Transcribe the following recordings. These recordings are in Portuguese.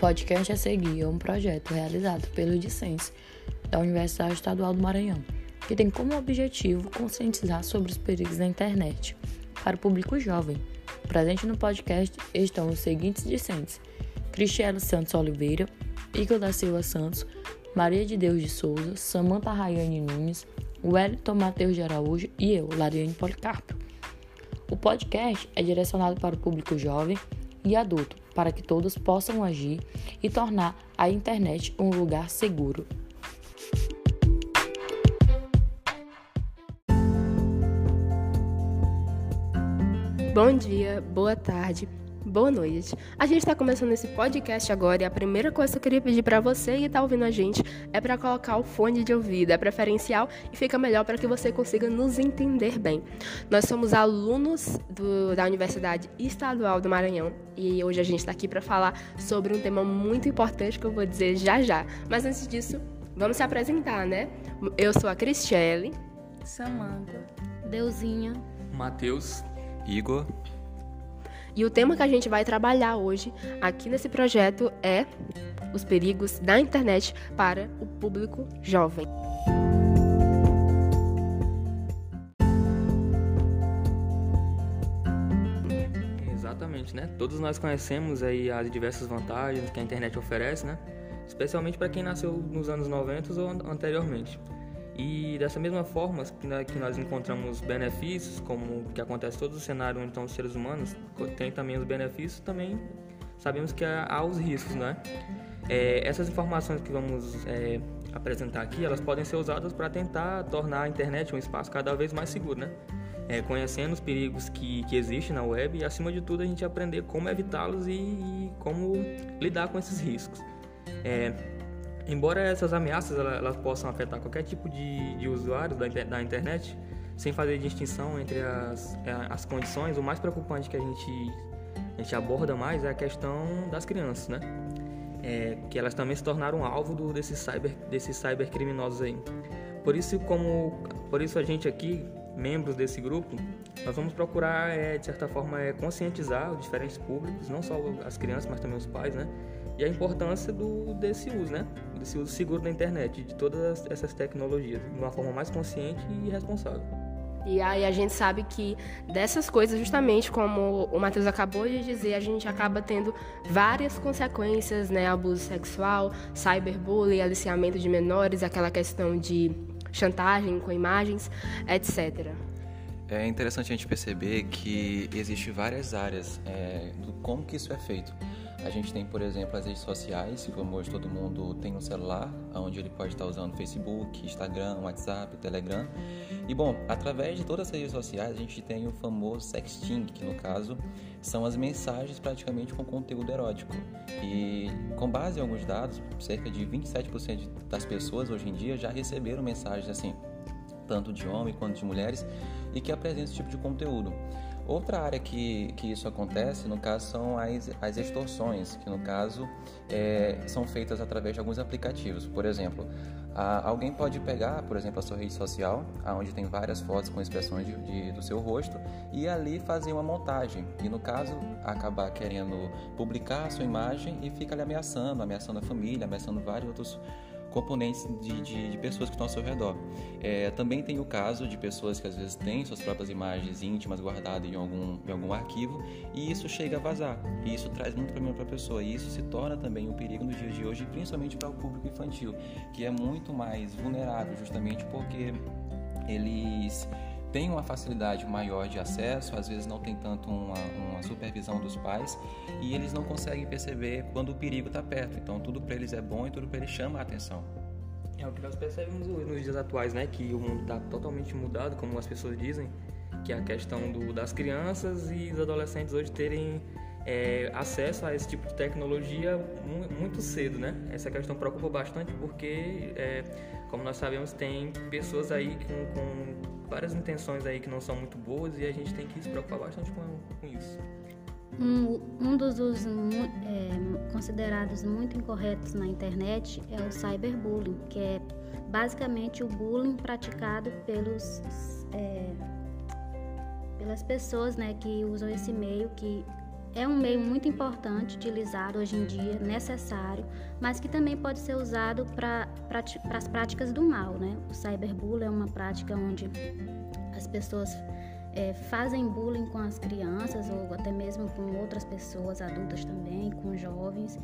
podcast a seguir é um projeto realizado pelo Discense da Universidade Estadual do Maranhão, que tem como objetivo conscientizar sobre os perigos da internet para o público jovem. Presente no podcast estão os seguintes discentes: Cristiano Santos Oliveira, Igor da Silva Santos, Maria de Deus de Souza, Samanta Rayane Nunes, Wellington Matheus de Araújo e eu, Lariane Policarpo. O podcast é direcionado para o público jovem e adulto, para que todos possam agir e tornar a internet um lugar seguro. Bom dia, boa tarde, boa noite. A gente está começando esse podcast agora e a primeira coisa que eu queria pedir para você que está ouvindo a gente é para colocar o fone de ouvido. É preferencial e fica melhor para que você consiga nos entender bem. Nós somos alunos do, da Universidade Estadual do Maranhão e hoje a gente está aqui para falar sobre um tema muito importante que eu vou dizer já já. Mas antes disso, vamos se apresentar, né? Eu sou a Cristiele. Samanta. Deusinha. Matheus. Igor. E o tema que a gente vai trabalhar hoje aqui nesse projeto é os perigos da internet para o público jovem. Exatamente, né? Todos nós conhecemos aí as diversas vantagens que a internet oferece, né? Especialmente para quem nasceu nos anos 90 ou anteriormente. E dessa mesma forma que nós encontramos benefícios, como que acontece todo o cenário onde estão os seres humanos, tem também os benefícios, também sabemos que há os riscos, né? É, essas informações que vamos é, apresentar aqui, elas podem ser usadas para tentar tornar a internet um espaço cada vez mais seguro, né? É, conhecendo os perigos que, que existem na web e, acima de tudo, a gente aprender como evitá-los e, e, como lidar com esses riscos. É, Embora essas ameaças elas, possam afetar qualquer tipo de, de usuário da, da internet, sem fazer distinção entre as, é, as condições, o mais preocupante que a gente, a gente aborda mais é a questão das crianças, né? É, que elas também se tornaram alvo do, desses, cyber, desses cybercriminosos aí. Por isso, como, por isso a gente aqui, membros desse grupo, nós vamos procurar, é, de certa forma, é, conscientizar os diferentes públicos, não só as crianças, mas também os pais, né? E a importância do, desse uso, né? Desse uso seguro da internet, de todas essas tecnologias, de uma forma mais consciente e responsável. E aí a gente sabe que dessas coisas, justamente como o Matheus acabou de dizer, a gente acaba tendo várias consequências, né? Abuso sexual, cyberbullying, aliciamento de menores, aquela questão de chantagem com imagens, etc. É interessante a gente perceber que existe várias áreas é, do como que isso é feito. A gente tem, por exemplo, as redes sociais, como hoje todo mundo tem um celular, onde ele pode estar usando Facebook, Instagram, WhatsApp, Telegram. E bom, através de todas as redes sociais, a gente tem o famoso sexting, que no caso são as mensagens praticamente com conteúdo erótico. E com base em alguns dados, cerca de 27% das pessoas hoje em dia já receberam mensagens assim, tanto de homens quanto de mulheres, e que apresentam esse tipo de conteúdo. Outra área que, que isso acontece, no caso, são as, as extorsões, que no caso é, são feitas através de alguns aplicativos. Por exemplo, a, alguém pode pegar, por exemplo, a sua rede social, onde tem várias fotos com expressões de, de, do seu rosto, e ali fazer uma montagem. E no caso, acabar querendo publicar a sua imagem e fica ali ameaçando, ameaçando a família, ameaçando vários outros componentes de, de, de, pessoas que estão ao seu redor. É, também tem o caso de pessoas que às vezes têm suas próprias imagens íntimas guardadas em algum, em algum arquivo e isso chega a vazar. E isso traz muito problema para a pessoa. E isso se torna também um perigo nos dias de hoje, principalmente para o público infantil, que é muito mais vulnerável justamente porque eles tem uma facilidade maior de acesso, às vezes não tem tanto uma, uma supervisão dos pais e eles não conseguem perceber quando o perigo está perto. Então tudo para eles é bom e tudo para eles chama a atenção. É o que nós percebemos nos dias atuais, né? Que o mundo está totalmente mudado, como as pessoas dizem, que é a questão do, das crianças e dos adolescentes hoje terem é, acesso a esse tipo de tecnologia muito cedo, né? Essa questão preocupa bastante porque, é, como nós sabemos, tem pessoas aí com, com, várias intenções aí que não são muito boas e a gente tem que se preocupar bastante com, com isso. Um, um dos usos é, considerados muito incorretos na internet é o cyberbullying, que é basicamente o bullying praticado pelos é, pelas pessoas né, que usam esse meio, que é um meio muito importante, utilizado hoje em dia, necessário, mas que também pode ser usado para as práticas do mal. Né? O cyberbullying é uma prática onde as pessoas é, fazem bullying com as crianças ou até mesmo com outras pessoas adultas também, com jovens.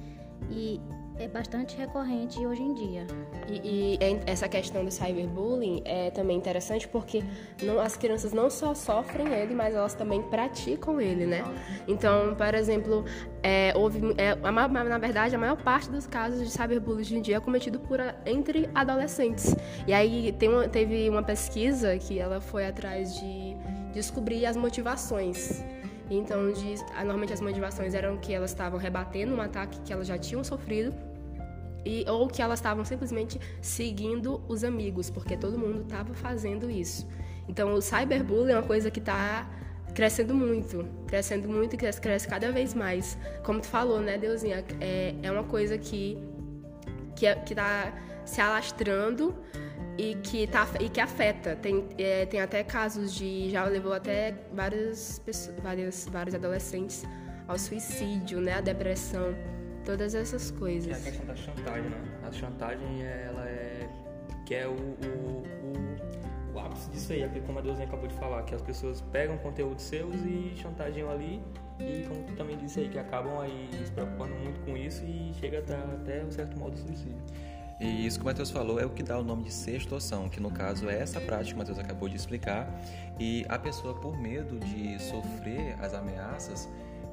E é bastante recorrente hoje em dia. E, e, essa questão do cyberbullying é também interessante porque não, as crianças não só sofrem ele, mas elas também praticam ele, né? Então, por exemplo, é, houve, é, a, na verdade, a maior parte dos casos de cyberbullying hoje em dia é cometido por entre adolescentes. E aí teve uma pesquisa que ela foi atrás de descobrir as motivações então, normalmente as motivações eram que elas estavam rebatendo um ataque que elas já tinham sofrido e, ou que elas estavam simplesmente seguindo os amigos, porque todo mundo estava fazendo isso. Então, o cyberbullying é uma coisa que está crescendo muito, crescendo muito e cresce, cresce cada vez mais. Como tu falou, né, Deusinha, é, é uma coisa que que é, está se alastrando e que, tá, e que afeta. Tem, é, tem até casos de. Já levou até várias pessoas, várias, vários adolescentes ao suicídio, né? A depressão, todas essas coisas. É a questão da chantagem, né? A chantagem, ela é. que é o, o, o, o ápice disso aí, é como a Deusinha acabou de falar, que as pessoas pegam conteúdos seus e chantageiam ali. E como tu também disse aí, que acabam aí se preocupando muito com isso e chega até, até um certo modo suicídio. E isso que o Matheus falou é o que dá o nome de sextorção, que no caso é essa prática que o Matheus acabou de explicar. E a pessoa, por medo de sofrer as ameaças,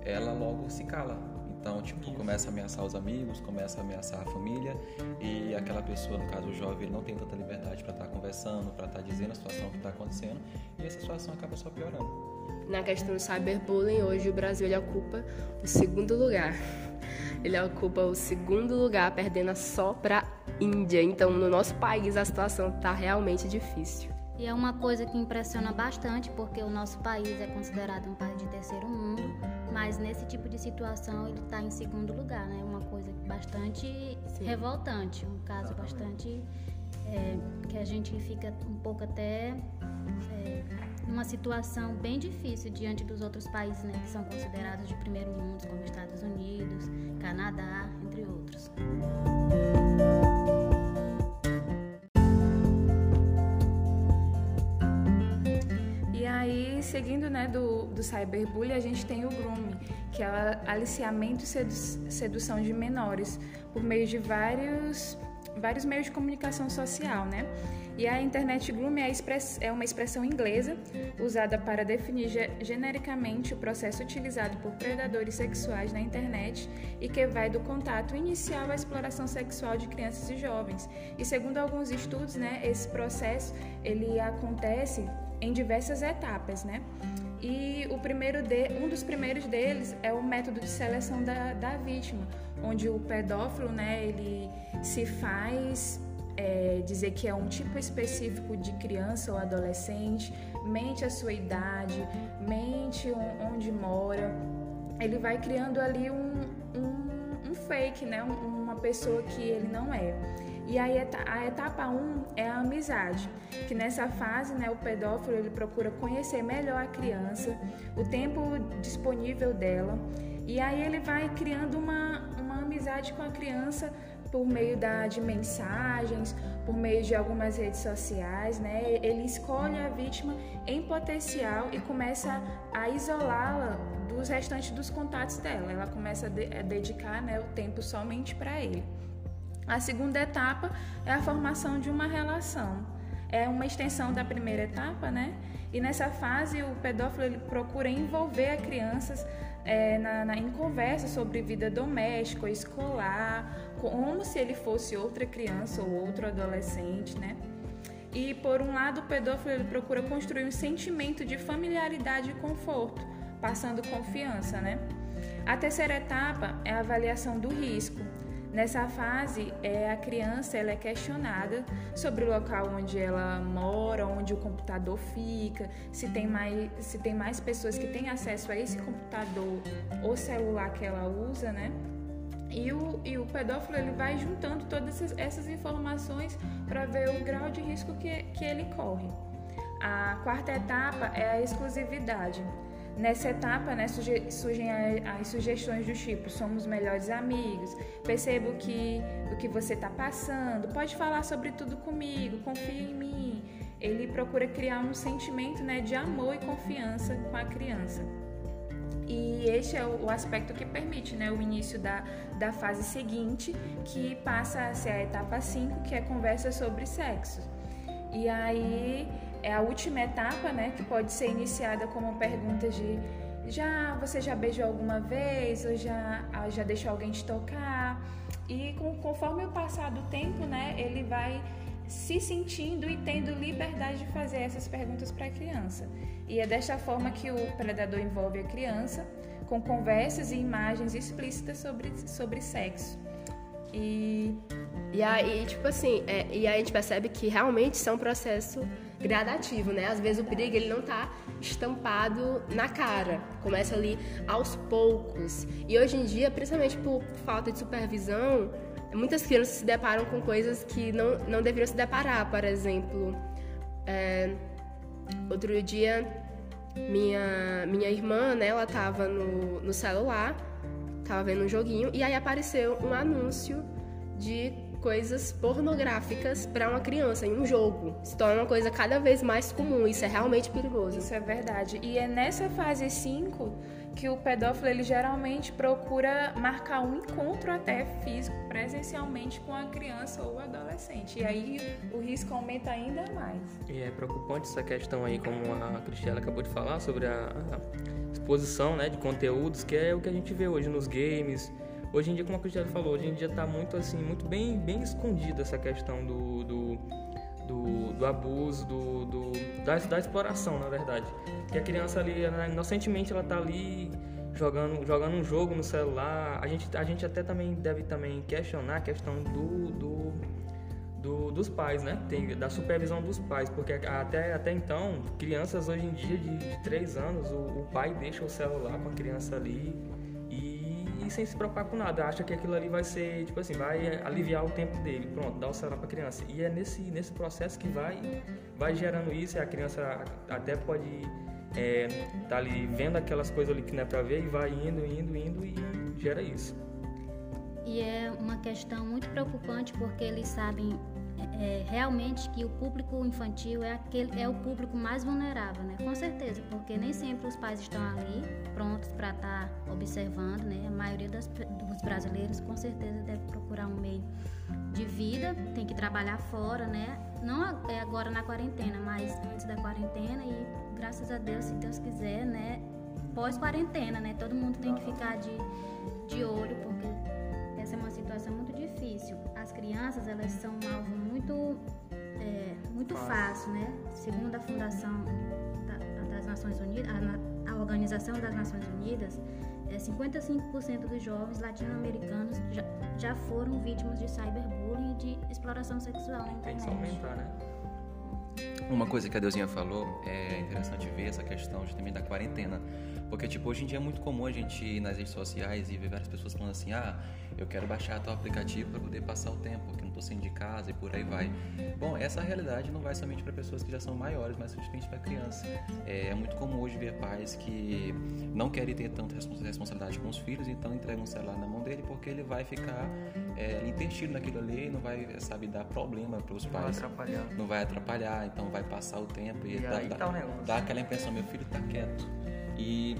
ela logo se cala. Então, tipo, começa a ameaçar os amigos, começa a ameaçar a família e aquela pessoa, no caso o jovem, ele não tem tanta liberdade para estar tá conversando, para estar tá dizendo a situação que está acontecendo e essa situação acaba só piorando. Na questão do cyberbullying, hoje o Brasil ele ocupa o segundo lugar. Ele ocupa o segundo lugar, perdendo só para Índia. Então, no nosso país, a situação está realmente difícil. E é uma coisa que impressiona bastante, porque o nosso país é considerado um país de terceiro mundo, mas nesse tipo de situação ele está em segundo lugar, né? Uma coisa bastante Sim. revoltante, um caso bastante é, que a gente fica um pouco até é, numa situação bem difícil diante dos outros países, né? Que são considerados de primeiro mundo, como Estados Unidos, Canadá, entre outros. Seguindo né, do, do cyberbullying, a gente tem o grooming, que é o aliciamento e sedu sedução de menores por meio de vários, vários meios de comunicação social, né? E a internet grooming é, é uma expressão inglesa usada para definir genericamente o processo utilizado por predadores sexuais na internet e que vai do contato inicial à exploração sexual de crianças e jovens. E segundo alguns estudos, né, esse processo ele acontece em diversas etapas, né? E o primeiro de, um dos primeiros deles é o método de seleção da, da vítima, onde o pedófilo, né, ele se faz é, dizer que é um tipo específico de criança ou adolescente, mente a sua idade, mente onde mora, ele vai criando ali um, um, um fake, né, uma pessoa que ele não é. E aí a etapa 1 um é a amizade, que nessa fase né, o pedófilo ele procura conhecer melhor a criança, o tempo disponível dela, e aí ele vai criando uma, uma amizade com a criança por meio da, de mensagens, por meio de algumas redes sociais, né? Ele escolhe a vítima em potencial e começa a isolá-la dos restantes dos contatos dela. Ela começa a, de, a dedicar né, o tempo somente para ele. A segunda etapa é a formação de uma relação. É uma extensão da primeira etapa, né? E nessa fase o pedófilo procura envolver a crianças é, na, na, em conversa sobre vida doméstica, escolar, como se ele fosse outra criança ou outro adolescente, né? E por um lado o pedófilo ele procura construir um sentimento de familiaridade e conforto, passando confiança, né? A terceira etapa é a avaliação do risco. Nessa fase, é, a criança ela é questionada sobre o local onde ela mora, onde o computador fica, se tem mais, se tem mais pessoas que têm acesso a esse computador ou celular que ela usa, né? E o, e o pedófilo ele vai juntando todas essas, essas informações para ver o grau de risco que, que ele corre. A quarta etapa é a exclusividade. Nessa etapa, né, surgem as sugestões do tipo: somos melhores amigos, percebo que o que você está passando, pode falar sobre tudo comigo, confia em mim. Ele procura criar um sentimento né, de amor e confiança com a criança. E este é o aspecto que permite né, o início da, da fase seguinte, que passa a ser a etapa 5, que é conversa sobre sexo. E aí é a última etapa, né, que pode ser iniciada como perguntas de já você já beijou alguma vez ou já ah, já deixou alguém te tocar? E com, conforme o passar do tempo, né, ele vai se sentindo e tendo liberdade de fazer essas perguntas para a criança. E é desta forma que o predador envolve a criança com conversas e imagens explícitas sobre, sobre sexo. E, e aí, tipo assim, é, e aí a gente percebe que realmente isso é um processo gradativo, né? Às vezes o perigo ele não tá estampado na cara, começa ali aos poucos. E hoje em dia, principalmente por falta de supervisão, muitas crianças se deparam com coisas que não, não deveriam se deparar. Por exemplo, é, outro dia, minha, minha irmã, né, ela tava no, no celular, tava vendo um joguinho, e aí apareceu um anúncio de coisas pornográficas para uma criança em um jogo. Se torna uma coisa cada vez mais comum. Isso é realmente perigoso. Isso é verdade. E é nessa fase 5 que o pedófilo ele geralmente procura marcar um encontro até físico presencialmente com a criança ou adolescente. E aí o risco aumenta ainda mais. E é preocupante essa questão aí, como a Cristiana acabou de falar, sobre a, exposição né, de conteúdos, que é o que a gente vê hoje nos games. Hoje em dia, como a Cristiana falou, hoje em dia está muito assim, muito bem, bem escondida essa questão do, do do, do abuso, do, do da, da, exploração, na verdade. Que a criança ali, inocentemente, ela tá ali jogando, jogando um jogo no celular. A gente, a gente até também deve também questionar a questão do, do, do dos pais, né? Tem, da supervisão dos pais, porque até, até então, crianças hoje em dia de, de 3 anos, o, o pai deixa o celular com a criança ali sem se preocupar com nada, acha que aquilo ali vai ser, tipo assim, vai aliviar o tempo dele, pronto, dá o celular para a criança. E é nesse, nesse processo que vai, vai gerando isso, e a criança até pode estar é, tá ali vendo aquelas coisas ali que não é para ver e vai indo, indo, indo e gera isso. E é uma questão muito preocupante porque eles sabem é, realmente que o público infantil é, aquele, é o público mais vulnerável, né? Com certeza, porque nem sempre os pais estão ali prontos para estar tá observando, né? A maioria das, dos brasileiros com certeza deve procurar um meio de vida, tem que trabalhar fora, né? Não é agora na quarentena, mas antes da quarentena e graças a Deus, se Deus quiser, né? Pós-quarentena, né? Todo mundo tem que ficar de, de olho, porque essa é uma situação muito difícil. As crianças, elas são um alvo muito, é, muito fácil, né? Segundo a Fundação das Nações Unidas, a, Organização das Nações Unidas, é, 55% dos jovens latino-americanos já, já foram vítimas de cyberbullying e de exploração sexual na internet. Tem que aumentar, né? Uma coisa que a Deusinha falou, é interessante ver essa questão justamente da quarentena. Porque, tipo, hoje em dia é muito comum a gente ir nas redes sociais e ver várias pessoas falando assim, ah, eu quero baixar tal aplicativo para poder passar o tempo, porque não estou saindo de casa e por aí vai. Bom, essa realidade não vai somente para pessoas que já são maiores, mas principalmente para crianças. É, é, muito comum hoje ver pais que não querem ter tanta responsabilidade com os filhos, então entregam um celular na mão dele porque ele vai ficar é, intertido naquilo ali, não vai, sabe, dar problema para os pais. Não vai atrapalhar. Não vai atrapalhar, então vai passar o tempo e, e dá, dá, tá o dá aquela impressão, meu filho está quieto. E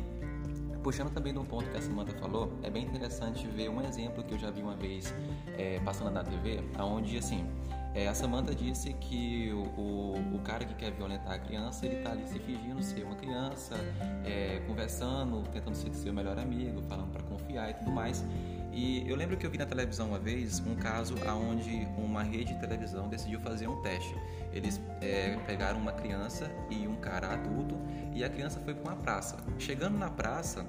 Puxando também de um ponto que a Samanta falou, é bem interessante ver um exemplo que eu já vi uma vez é, passando na TV, aonde assim, é, a Samanta disse que o, o, o, cara que quer violentar a criança, ele tá ali se fingindo ser uma criança, é, conversando, tentando ser seu melhor amigo, falando para confiar e tudo mais. E eu lembro que eu vi na televisão uma vez um caso onde uma rede de televisão decidiu fazer um teste. Eles é, pegaram uma criança e um cara adulto e a criança foi para uma praça. Chegando na praça,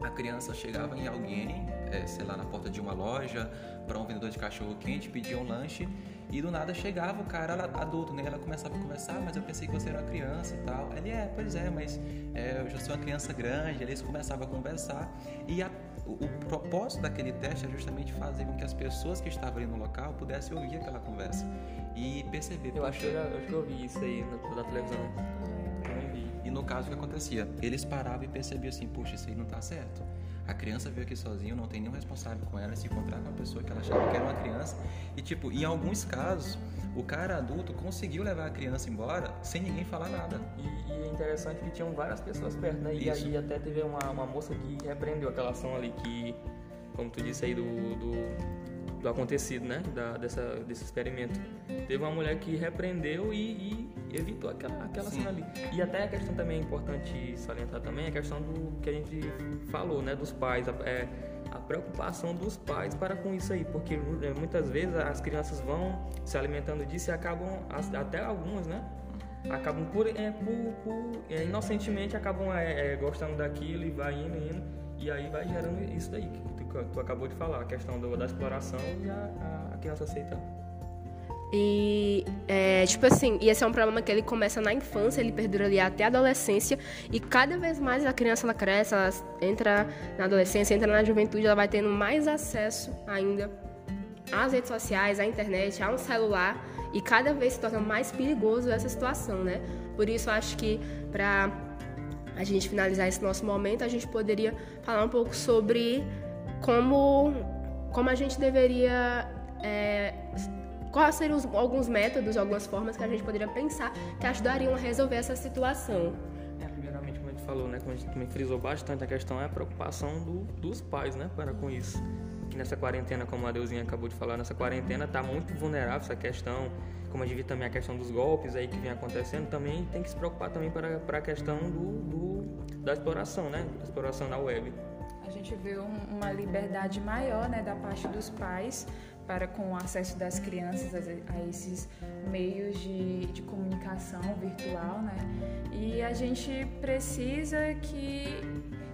a criança chegava em alguém, é, sei lá, na porta de uma loja, para um vendedor de cachorro quente, pedia um lanche e do nada chegava o cara adulto, né? Ela começava a conversar, mas eu pensei que você era uma criança e tal. Ele é, pois é, mas é, eu já sou uma criança grande. Eles começavam a conversar e a o, o propósito daquele teste é justamente fazer com que as pessoas que estavam ali no local pudessem ouvir aquela conversa e perceber. Eu acho, que eu, acho que eu vi isso aí na, na televisão. E no caso, o que acontecia? Eles paravam e percebiam assim, puxa, isso aí não tá certo. A criança veio aqui sozinha, não tem nenhum responsável com ela, se encontrar com uma pessoa que ela achava que era uma criança. E, tipo, em alguns casos, o cara adulto conseguiu levar a criança embora sem ninguém falar nada. E, e é interessante que tinham várias pessoas perto, né? E Isso. aí até teve uma, uma moça que repreendeu aquela ação ali que, como tu disse aí, do, do, do acontecido, né? Da, dessa, desse experimento. Teve uma mulher que repreendeu e, e evitou aquela, aquela Sim. cena ali. E até a questão também é importante salientar também, a questão do que a gente falou, né? Dos pais. a- É, a preocupação dos pais para com isso aí, porque é, muitas vezes as crianças vão se alimentando disso e acabam, até algumas, né? Acabam por, é, por, por- é, inocentemente acabam é, é, gostando daquilo e vai indo, indo, e aí vai gerando isso daí que tu, acabou de falar, a questão do- da exploração e a, a- criança aceita. E, é, tipo assim, e esse é um problema que ele começa na infância, ele perdura ali até a adolescência, e cada vez mais a criança ela cresce, ela entra na adolescência, entra na juventude, ela vai tendo mais acesso ainda às redes sociais, à internet, a um celular, e cada vez se torna mais perigoso essa situação, né? Por isso, acho que para a gente finalizar esse nosso momento, a gente poderia falar um pouco sobre como, como a gente deveria. É, quais seriam os- alguns métodos, algumas formas que a gente poderia pensar que ajudariam a resolver essa situação. É, primeiramente, como a gente falou, né, como a gente também frisou bastante, a questão é a preocupação do- dos pais, né, para com isso. Que nessa quarentena, como a Deusinha acabou de falar, nessa quarentena tá muito vulnerável essa questão, como a gente viu também a questão dos golpes aí que vem acontecendo, também tem que se preocupar também para, para a questão do, do- da exploração, né, da exploração na web. A gente vê um- uma liberdade maior né, da parte dos pais para com o acesso das crianças a, a esses meios de, de comunicação virtual, né? E a gente precisa que,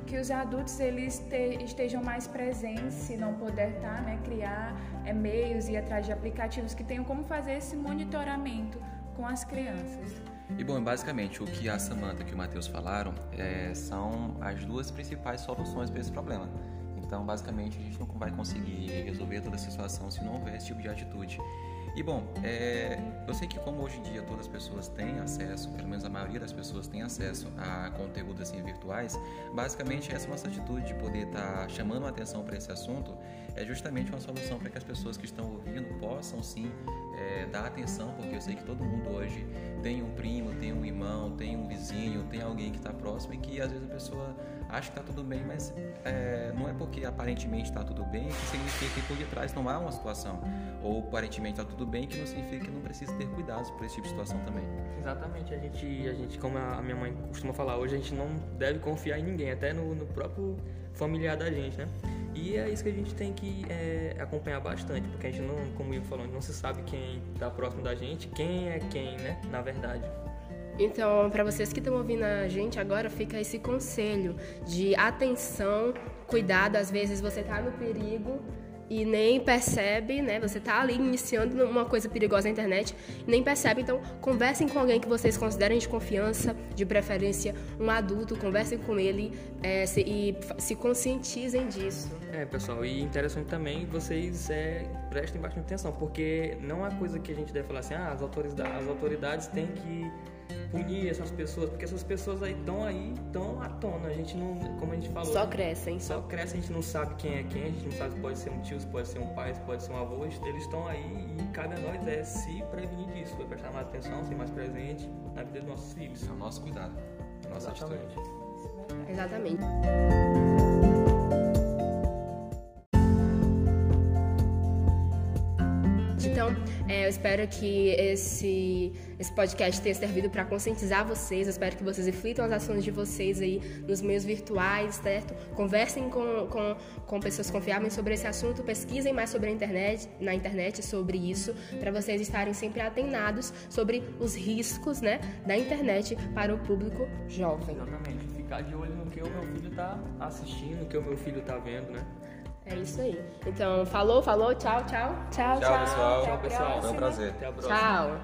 que os adultos eles te- estejam mais presentes, se não puder estar, né? Criar é, meios e atrás de aplicativos que tenham como fazer esse monitoramento com as crianças. E bom, basicamente o que a Samantha e o Matheus falaram é, são as duas principais soluções para esse problema. Então, basicamente, a gente não vai conseguir resolver toda essa situação se não houver esse tipo de atitude. E bom, é, eu sei que como hoje em dia todas as pessoas têm acesso, pelo menos a maioria das pessoas tem acesso a conteúdos assim virtuais, basicamente essa nossa atitude de poder estar chamando a atenção para esse assunto é justamente uma solução para que as pessoas que estão ouvindo possam sim é, dar atenção, porque eu sei que todo mundo hoje tem um primo, tem um irmão, tem um vizinho, tem alguém que está próximo e que às vezes a pessoa acha que está tudo bem, mas é, não é porque aparentemente está tudo bem que significa que por detrás não há uma situação. Ou aparentemente está tudo bem que não significa que não precisa ter cuidados por esse tipo de situação também. Exatamente, a gente, a gente, como a minha mãe costuma falar, hoje a gente não deve confiar em ninguém, até no, no próprio familiar da gente, né? E é isso que a gente tem que é, acompanhar bastante, porque a gente não, como o Ivo falou, não se sabe quem está próximo da gente, quem é quem, né? Na verdade. Então, para vocês que estão ouvindo a gente agora, fica esse conselho de atenção, cuidado. Às vezes você está no perigo e nem percebe, né? Você está ali iniciando uma coisa perigosa na internet nem percebe. Então, conversem com alguém que vocês considerem de confiança, de preferência um adulto, conversem com ele é, se, e se conscientizem disso. É, pessoal, e interessante também vocês é, prestem bastante atenção, porque não é coisa que a gente deve falar assim, ah, as autoridades, as autoridades têm que punir essas pessoas, porque essas pessoas aí estão aí, estão à tona, a gente não, como a gente falou... Só crescem, Só só. cresce, a gente não sabe quem é quem, a gente não sabe se pode ser um tio, se pode ser um pai, se pode ser um avô, eles estão aí e cabe a nós é se prevenir disso, é prestar mais atenção, ser mais presente na vida dos nossos filhos. É o nosso cuidado, a nossa atitude. Exatamente. Então, é, eu espero que esse, esse podcast tenha servido para conscientizar vocês. Eu espero que vocês reflitam as ações de vocês aí nos meios virtuais, certo? Conversem com, com, com pessoas confiáveis sobre esse assunto, pesquisem mais sobre a internet, na internet sobre isso, para vocês estarem sempre atenados sobre os riscos né, da internet para o público jovem. Exatamente. Ficar de olho no que o meu filho tá assistindo, no que o meu filho tá vendo, né? É isso aí. Então, falou, falou, tchau, tchau. Tchau, Tchau, pessoal. Até a Tchau, pessoal. Foi um prazer. Até a próxima. Tchau.